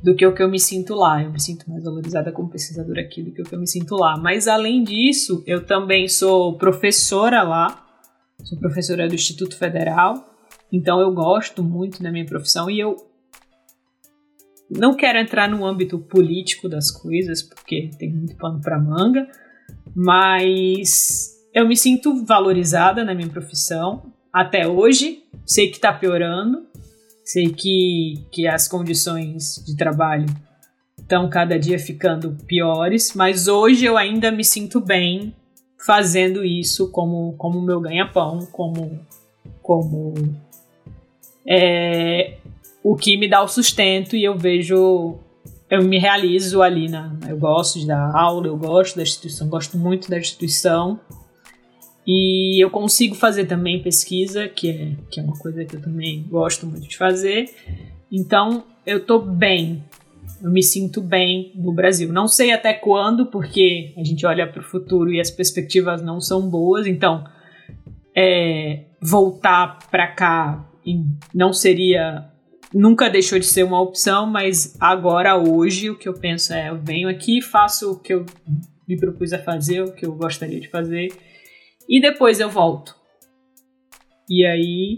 do que o que eu me sinto lá. Eu me sinto mais valorizada como pesquisadora aqui do que o que eu me sinto lá. Mas além disso, eu também sou professora lá. Sou professora do Instituto Federal. Então eu gosto muito da minha profissão e eu não quero entrar no âmbito político das coisas, porque tem muito pano para manga, mas eu me sinto valorizada na minha profissão até hoje. Sei que está piorando, sei que, que as condições de trabalho estão cada dia ficando piores, mas hoje eu ainda me sinto bem fazendo isso como como meu ganha-pão, como como é, o que me dá o sustento e eu vejo eu me realizo ali na eu gosto dar aula eu gosto da instituição gosto muito da instituição. E eu consigo fazer também pesquisa que é que é uma coisa que eu também gosto muito de fazer. Então eu tô bem eu me sinto bem no Brasil. Não sei até quando porque a gente olha para o futuro e as perspectivas não são boas. Então é, voltar para cá não seria nunca deixou de ser uma opção, mas agora, hoje, o que eu penso é: eu venho aqui, faço o que eu me propus a fazer, o que eu gostaria de fazer, e depois eu volto. E aí.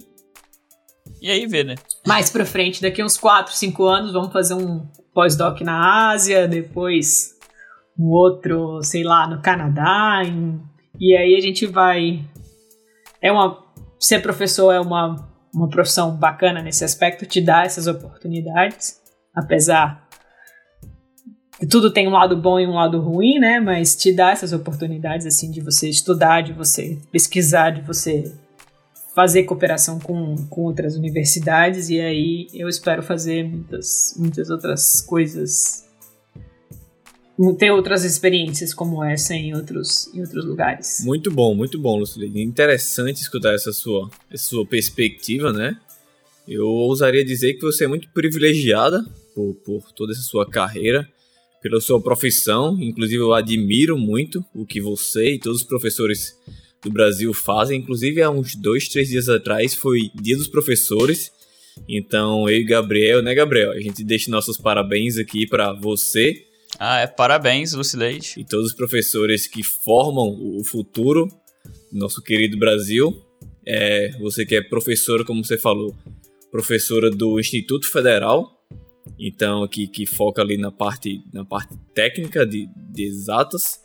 E aí vê, né? Mais pra frente, daqui uns 4, 5 anos, vamos fazer um pós-doc na Ásia, depois um outro, sei lá, no Canadá, em... e aí a gente vai. É uma. Ser professor é uma uma profissão bacana nesse aspecto, te dá essas oportunidades, apesar que tudo tem um lado bom e um lado ruim, né? Mas te dá essas oportunidades assim de você estudar, de você pesquisar, de você fazer cooperação com, com outras universidades e aí eu espero fazer muitas muitas outras coisas ter outras experiências como essa em outros, em outros lugares. Muito bom, muito bom, Lucilene. Interessante escutar essa sua, essa sua perspectiva, né? Eu ousaria dizer que você é muito privilegiada por, por toda essa sua carreira, pela sua profissão. Inclusive, eu admiro muito o que você e todos os professores do Brasil fazem. Inclusive, há uns dois, três dias atrás foi Dia dos Professores. Então, eu e Gabriel, né, Gabriel? A gente deixa nossos parabéns aqui para você ah, é, parabéns, Lucileide. E todos os professores que formam o futuro do nosso querido Brasil. É, você que é professora, como você falou, professora do Instituto Federal, então que, que foca ali na parte, na parte técnica de, de exatas,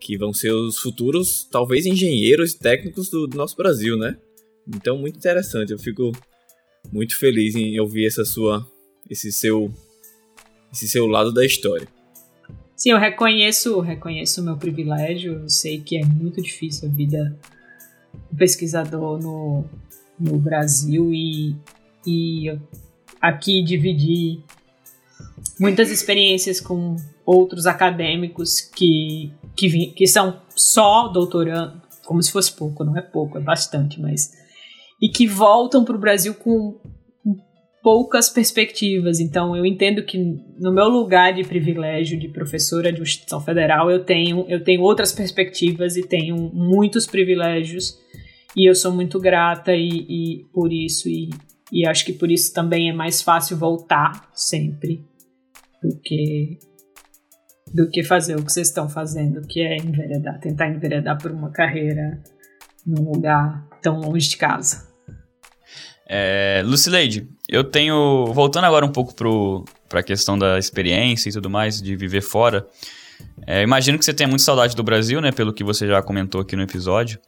que vão ser os futuros, talvez, engenheiros técnicos do, do nosso Brasil, né? Então, muito interessante. Eu fico muito feliz em ouvir essa sua, esse seu, esse seu lado da história. Sim, eu reconheço, reconheço o meu privilégio. Eu sei que é muito difícil a vida do pesquisador no, no Brasil e, e aqui dividir muitas experiências com outros acadêmicos que, que, que são só doutorando, como se fosse pouco, não é pouco, é bastante, mas. E que voltam para o Brasil com poucas perspectivas. Então, eu entendo que no meu lugar de privilégio de professora de instituição federal, eu tenho, eu tenho outras perspectivas e tenho muitos privilégios. E eu sou muito grata e, e por isso. E, e acho que por isso também é mais fácil voltar sempre do que do que fazer o que vocês estão fazendo, que é enveredar, tentar enveredar por uma carreira num lugar tão longe de casa. É, Lucileide, eu tenho. Voltando agora um pouco para a questão da experiência e tudo mais, de viver fora. É, imagino que você tenha muita saudade do Brasil, né? Pelo que você já comentou aqui no episódio.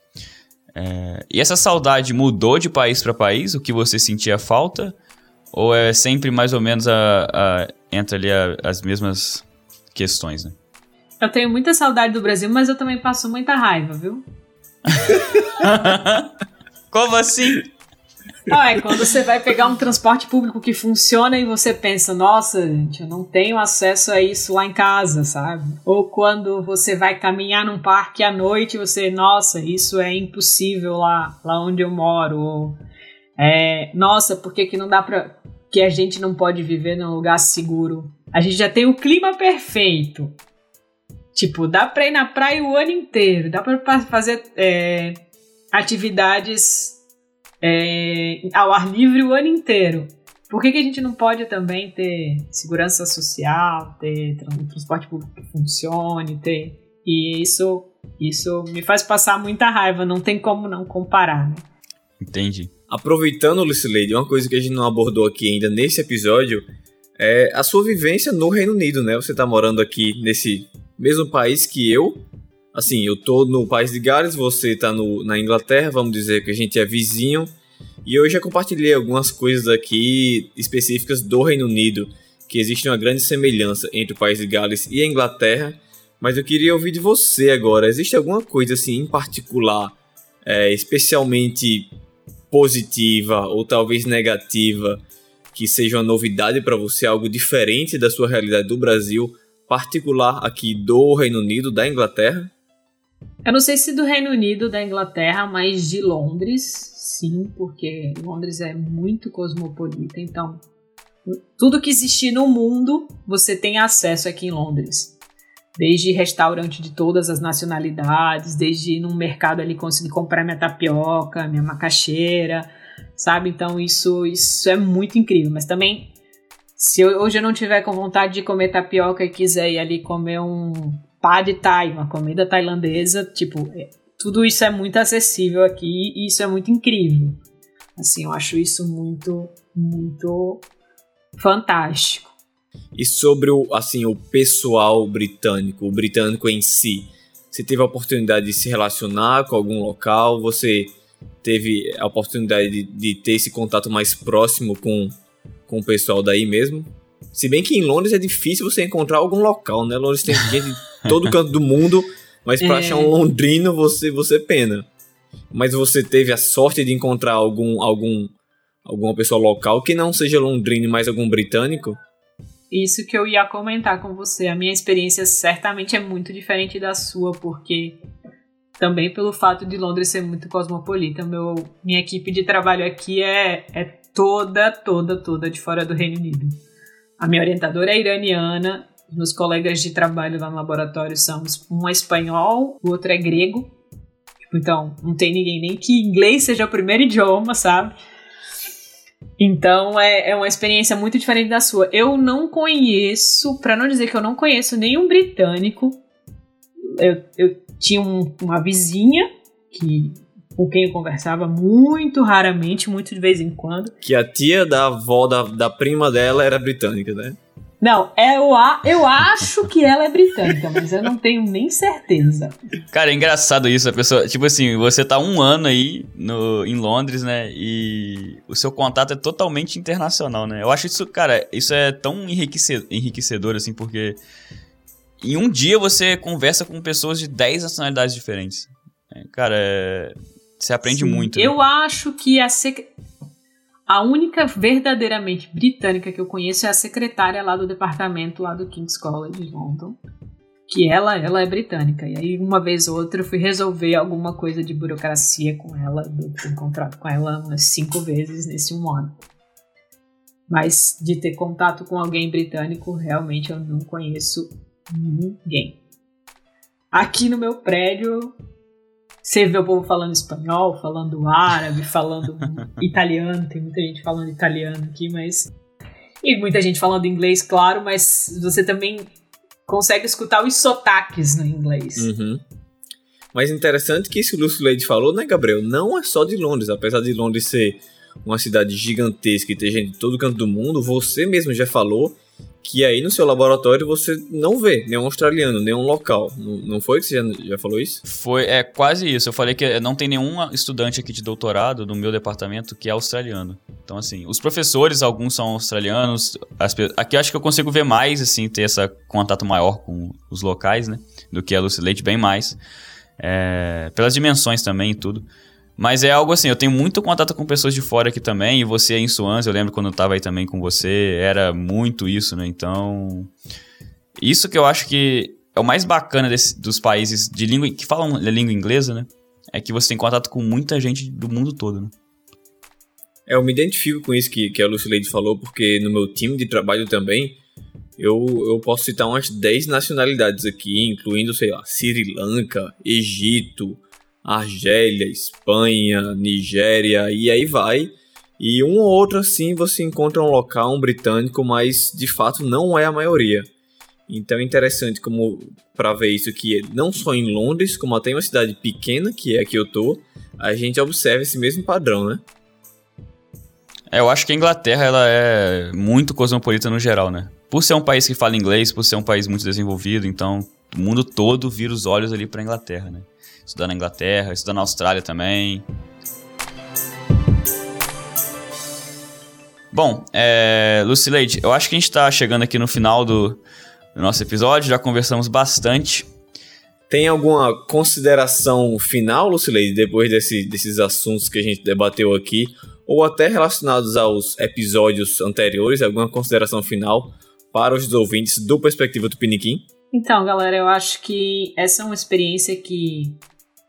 É, e essa saudade mudou de país para país? O que você sentia falta? Ou é sempre mais ou menos a, a entre ali a, as mesmas questões, né? Eu tenho muita saudade do Brasil, mas eu também passo muita raiva, viu? (laughs) Como assim? Ah, é quando você vai pegar um transporte público que funciona e você pensa, nossa, gente, eu não tenho acesso a isso lá em casa, sabe? Ou quando você vai caminhar num parque à noite e você, nossa, isso é impossível lá, lá onde eu moro. Ou, é, nossa, por que, que não dá pra. que a gente não pode viver num lugar seguro? A gente já tem o clima perfeito. Tipo, dá pra ir na praia o ano inteiro, dá pra fazer é, atividades é, ao ar livre o ano inteiro. Por que, que a gente não pode também ter segurança social, ter transporte público que funcione, ter. E isso, isso me faz passar muita raiva, não tem como não comparar, né? Entendi. Aproveitando, Lucileide, uma coisa que a gente não abordou aqui ainda nesse episódio é a sua vivência no Reino Unido, né? Você tá morando aqui nesse mesmo país que eu. Assim, eu tô no país de Gales, você tá no, na Inglaterra, vamos dizer que a gente é vizinho. E eu já compartilhei algumas coisas aqui específicas do Reino Unido, que existe uma grande semelhança entre o país de Gales e a Inglaterra. Mas eu queria ouvir de você agora. Existe alguma coisa assim em particular, é, especialmente positiva ou talvez negativa, que seja uma novidade para você, algo diferente da sua realidade do Brasil, particular aqui do Reino Unido, da Inglaterra? Eu não sei se do Reino Unido, da Inglaterra, mas de Londres, sim, porque Londres é muito cosmopolita, então tudo que existir no mundo você tem acesso aqui em Londres. Desde restaurante de todas as nacionalidades, desde ir num mercado ali conseguir comprar minha tapioca, minha macaxeira, sabe? Então isso, isso é muito incrível. Mas também, se eu, hoje eu não tiver com vontade de comer tapioca e quiser ir ali comer um pad thai, uma comida tailandesa, tipo, é, tudo isso é muito acessível aqui e isso é muito incrível. Assim, eu acho isso muito, muito fantástico. E sobre o, assim, o pessoal britânico, o britânico em si, você teve a oportunidade de se relacionar com algum local? Você teve a oportunidade de, de ter esse contato mais próximo com, com o pessoal daí mesmo? Se bem que em Londres é difícil você encontrar algum local, né? Londres tem gente de todo (laughs) canto do mundo, mas para é... achar um londrino você você pena. Mas você teve a sorte de encontrar algum algum alguma pessoa local que não seja londrino, mas algum britânico? Isso que eu ia comentar com você. A minha experiência certamente é muito diferente da sua, porque também pelo fato de Londres ser muito cosmopolita, meu, minha equipe de trabalho aqui é, é toda, toda, toda de fora do Reino Unido. A minha orientadora é iraniana, meus colegas de trabalho lá no laboratório são um é espanhol, o outro é grego. Tipo, então, não tem ninguém nem que inglês seja o primeiro idioma, sabe? Então é, é uma experiência muito diferente da sua. Eu não conheço, para não dizer que eu não conheço nenhum britânico. Eu, eu tinha um, uma vizinha que com quem eu conversava muito raramente, muito de vez em quando. Que a tia da avó da, da prima dela era britânica, né? Não, é, eu, eu acho que ela é britânica, mas eu não tenho nem certeza. Cara, é engraçado isso, a pessoa. Tipo assim, você tá um ano aí no, em Londres, né? E o seu contato é totalmente internacional, né? Eu acho isso, cara, isso é tão enriquecedor, enriquecedor assim, porque em um dia você conversa com pessoas de 10 nacionalidades diferentes. É, cara, é, você aprende Sim, muito. Né? Eu acho que a sec... A única verdadeiramente britânica que eu conheço é a secretária lá do departamento lá do King's College de London. Que ela, ela é britânica. E aí, uma vez ou outra, eu fui resolver alguma coisa de burocracia com ela. Eu fui encontrado com ela umas cinco vezes nesse um ano. Mas de ter contato com alguém britânico, realmente eu não conheço ninguém. Aqui no meu prédio, você vê o povo falando espanhol, falando árabe, falando (laughs) italiano, tem muita gente falando italiano aqui, mas. E muita gente falando inglês, claro, mas você também consegue escutar os sotaques no inglês. Uhum. Mas interessante que isso que o Lúcio Leite falou, né, Gabriel? Não é só de Londres. Apesar de Londres ser uma cidade gigantesca e ter gente de todo canto do mundo, você mesmo já falou que aí no seu laboratório você não vê nenhum australiano, nenhum local. Não, não foi que você já, já falou isso? Foi, é quase isso. Eu falei que não tem nenhum estudante aqui de doutorado no meu departamento que é australiano. Então, assim, os professores, alguns são australianos. As, aqui acho que eu consigo ver mais, assim, ter esse contato maior com os locais, né? Do que a Lucy Leite, bem mais. É, pelas dimensões também e tudo. Mas é algo assim, eu tenho muito contato com pessoas de fora aqui também, e você em Suans, eu lembro quando eu tava aí também com você, era muito isso, né? Então, isso que eu acho que é o mais bacana desse, dos países de língua que falam a língua inglesa, né? É que você tem contato com muita gente do mundo todo, né? É, eu me identifico com isso que, que a Lucy Lady falou, porque no meu time de trabalho também, eu, eu posso citar umas 10 nacionalidades aqui, incluindo, sei lá, Sri Lanka, Egito, Argélia, Espanha, Nigéria e aí vai. E um ou outro assim você encontra um local, um britânico, mas de fato não é a maioria. Então é interessante como para ver isso que não só em Londres, como até em uma cidade pequena, que é a que eu tô, a gente observa esse mesmo padrão, né? É, eu acho que a Inglaterra ela é muito cosmopolita no geral, né? Por ser um país que fala inglês, por ser um país muito desenvolvido, então o mundo todo vira os olhos ali para Inglaterra, né? Estudar na Inglaterra, estudar na Austrália também. Bom, é, Lucileide, eu acho que a gente está chegando aqui no final do, do nosso episódio, já conversamos bastante. Tem alguma consideração final, Lucileide, depois desse, desses assuntos que a gente debateu aqui, ou até relacionados aos episódios anteriores, alguma consideração final para os ouvintes do Perspectiva do Piniquim? Então, galera, eu acho que essa é uma experiência que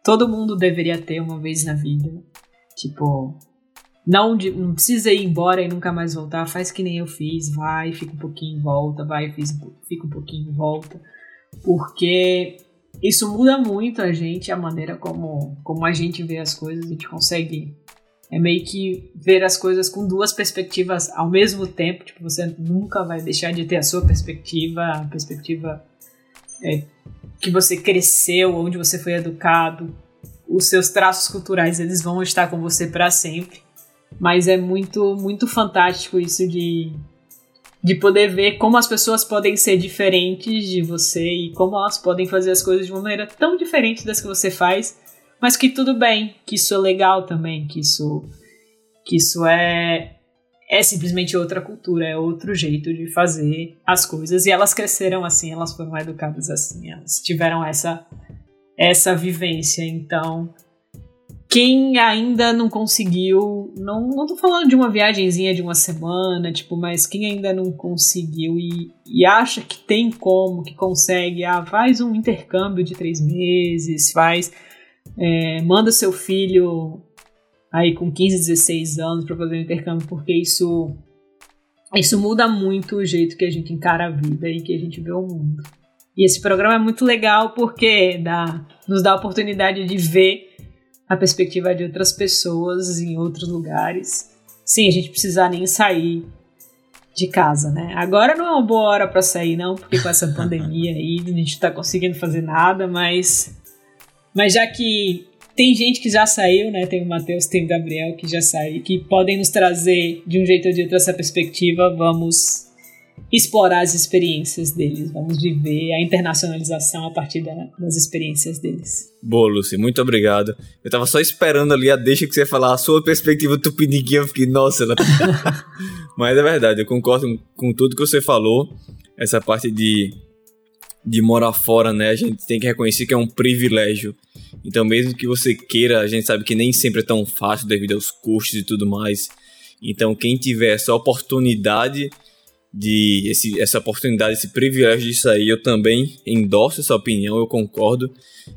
todo mundo deveria ter uma vez na vida. Tipo, não, não precisa ir embora e nunca mais voltar. Faz que nem eu fiz. Vai, fica um pouquinho, volta. Vai, fica um pouquinho, volta. Porque isso muda muito a gente, a maneira como, como a gente vê as coisas. A gente consegue é meio que ver as coisas com duas perspectivas ao mesmo tempo. Tipo, você nunca vai deixar de ter a sua perspectiva, a perspectiva é, que você cresceu, onde você foi educado, os seus traços culturais eles vão estar com você para sempre. Mas é muito muito fantástico isso de de poder ver como as pessoas podem ser diferentes de você e como elas podem fazer as coisas de uma maneira tão diferente das que você faz, mas que tudo bem, que isso é legal também, que isso que isso é é simplesmente outra cultura, é outro jeito de fazer as coisas. E elas cresceram assim, elas foram educadas assim, elas tiveram essa, essa vivência. Então, quem ainda não conseguiu, não, não tô falando de uma viagemzinha de uma semana, tipo, mas quem ainda não conseguiu e, e acha que tem como, que consegue, ah, faz um intercâmbio de três meses, faz, é, manda seu filho aí com 15, 16 anos para fazer o intercâmbio, porque isso isso muda muito o jeito que a gente encara a vida e que a gente vê o mundo. E esse programa é muito legal porque dá, nos dá a oportunidade de ver a perspectiva de outras pessoas em outros lugares, sem a gente precisar nem sair de casa, né? Agora não é uma boa hora para sair, não, porque com essa (laughs) pandemia aí a gente não tá conseguindo fazer nada, mas mas já que tem gente que já saiu, né? Tem o Matheus, tem o Gabriel que já saiu, que podem nos trazer de um jeito ou de outro essa perspectiva. Vamos explorar as experiências deles, vamos viver a internacionalização a partir da, das experiências deles. Boa, Lucy, muito obrigado. Eu tava só esperando ali a deixa que você ia falar a sua perspectiva tupiniquim, eu fiquei, nossa, ela... (laughs) Mas é verdade, eu concordo com tudo que você falou. Essa parte de de morar fora, né? A gente tem que reconhecer que é um privilégio. Então, mesmo que você queira, a gente sabe que nem sempre é tão fácil devido aos custos e tudo mais. Então, quem tiver essa oportunidade de esse, essa oportunidade, esse privilégio de sair, eu também endosso essa opinião, eu concordo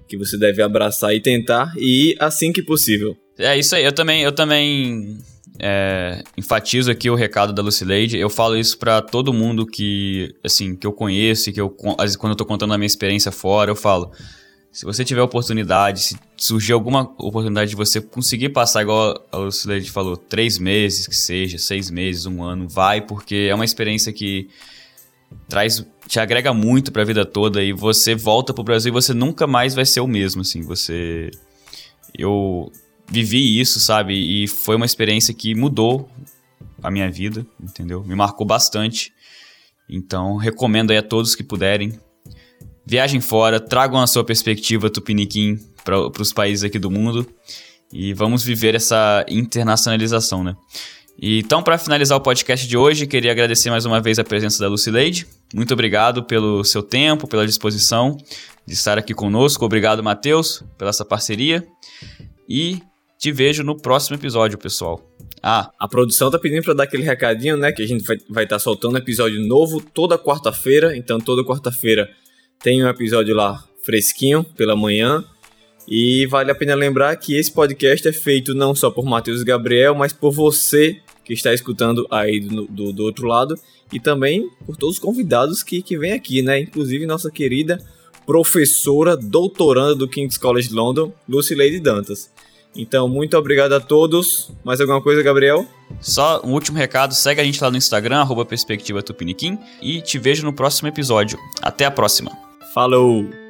que você deve abraçar e tentar e assim que possível. É isso aí, eu também, eu também é, enfatizo aqui o recado da Lucileide. Eu falo isso para todo mundo que, assim, que eu conheço, que eu quando eu tô contando a minha experiência fora, eu falo: se você tiver oportunidade, se surgir alguma oportunidade de você conseguir passar igual a Lucileide falou, três meses que seja, seis meses, um ano, vai, porque é uma experiência que traz te agrega muito para a vida toda e você volta pro Brasil e você nunca mais vai ser o mesmo, assim, você eu vivi isso, sabe? E foi uma experiência que mudou a minha vida, entendeu? Me marcou bastante. Então, recomendo aí a todos que puderem. Viajem fora, tragam a sua perspectiva tupiniquim para os países aqui do mundo e vamos viver essa internacionalização, né? Então, para finalizar o podcast de hoje, queria agradecer mais uma vez a presença da Lucileide. Muito obrigado pelo seu tempo, pela disposição de estar aqui conosco. Obrigado, Matheus, pela essa parceria. E te vejo no próximo episódio, pessoal. Ah, a produção tá pedindo para dar aquele recadinho, né? Que a gente vai estar tá soltando episódio novo toda quarta-feira. Então, toda quarta-feira tem um episódio lá fresquinho pela manhã. E vale a pena lembrar que esse podcast é feito não só por Matheus Gabriel, mas por você que está escutando aí do, do, do, outro lado e também por todos os convidados que, que vêm aqui, né? Inclusive nossa querida professora doutoranda do King's College London, Lucy Lady Dantas. Então, muito obrigado a todos. Mais alguma coisa, Gabriel? Só um último recado, segue a gente lá no Instagram, arroba Perspectiva Tupiniquim, e te vejo no próximo episódio. Até a próxima. Falou!